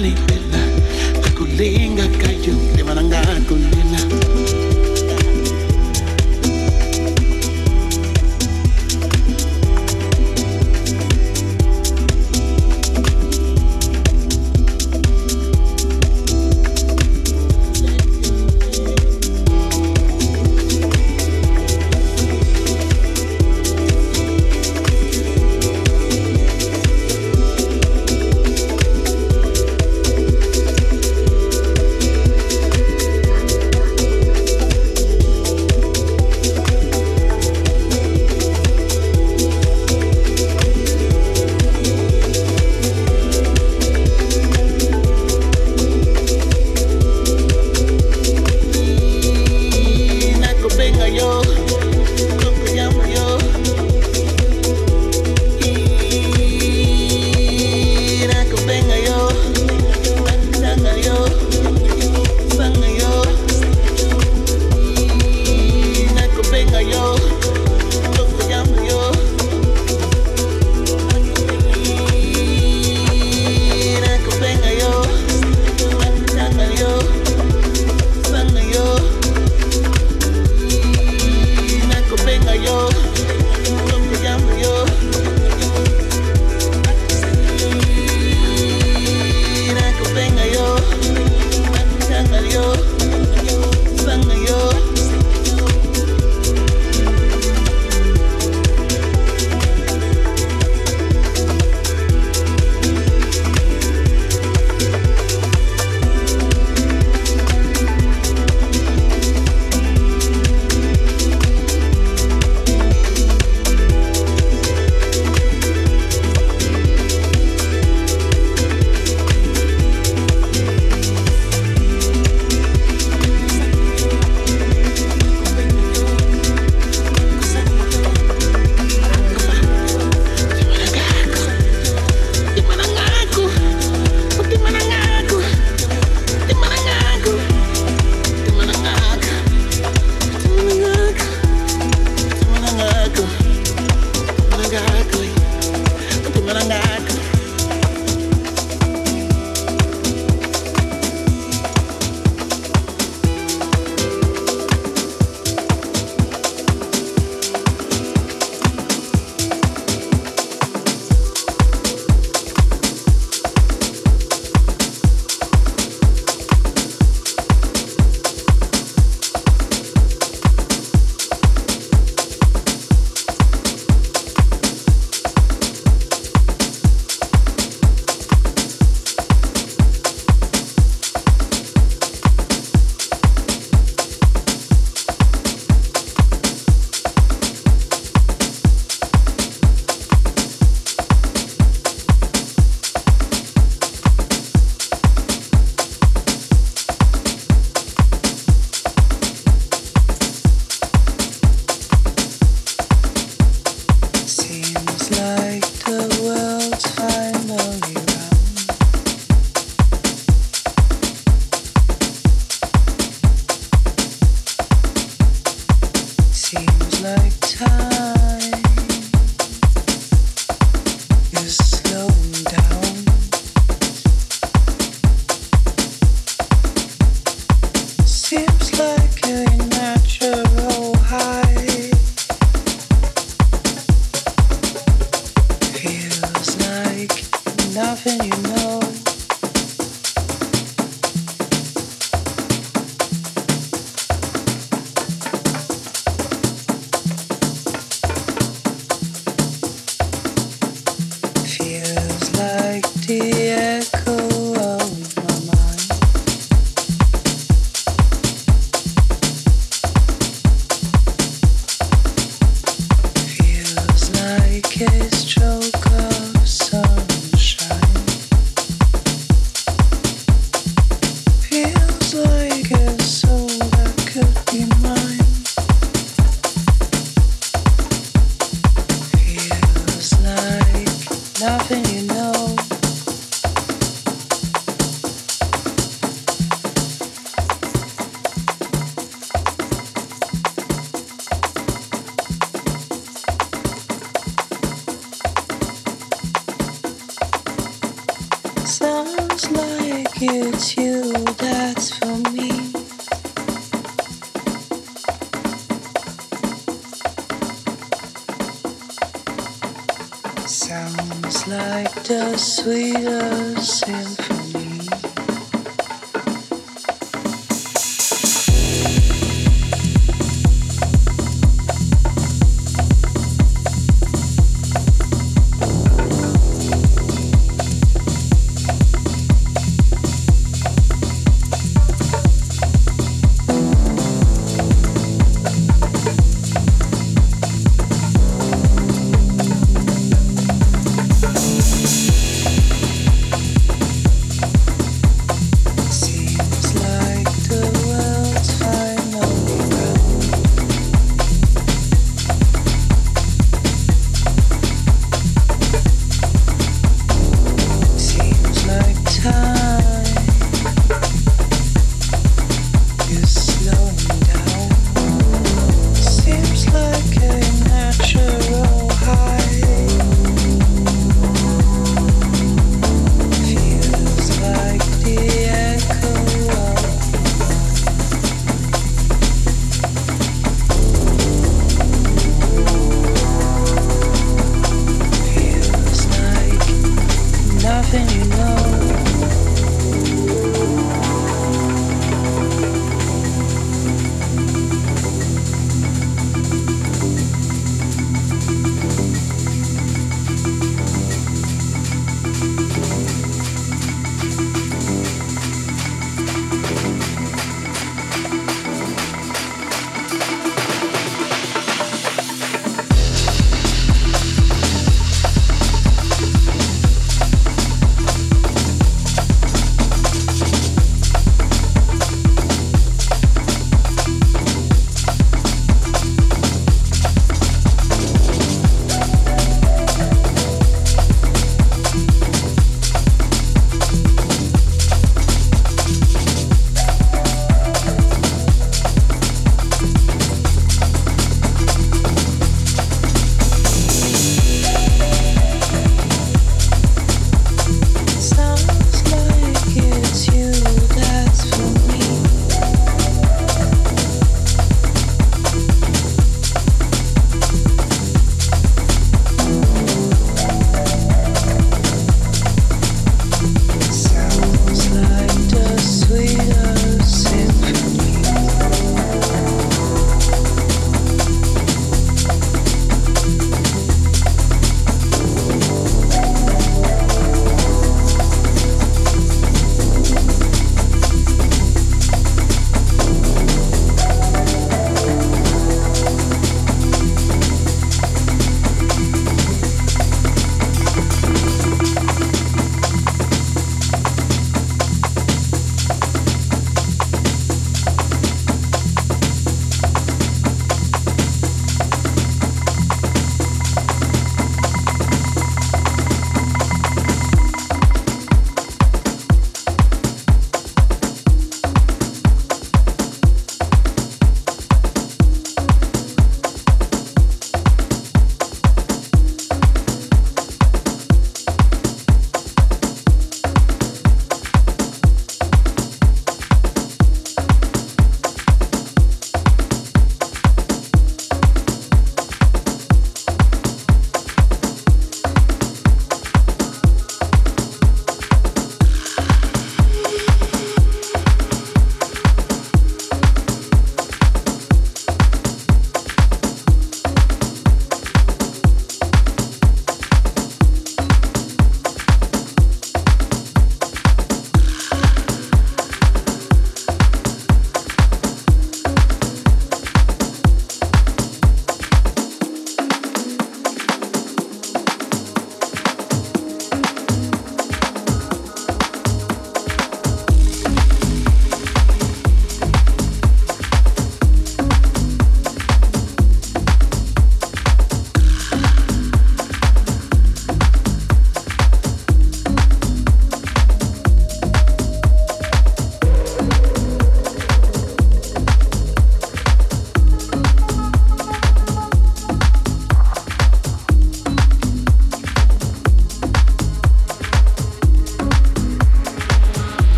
money.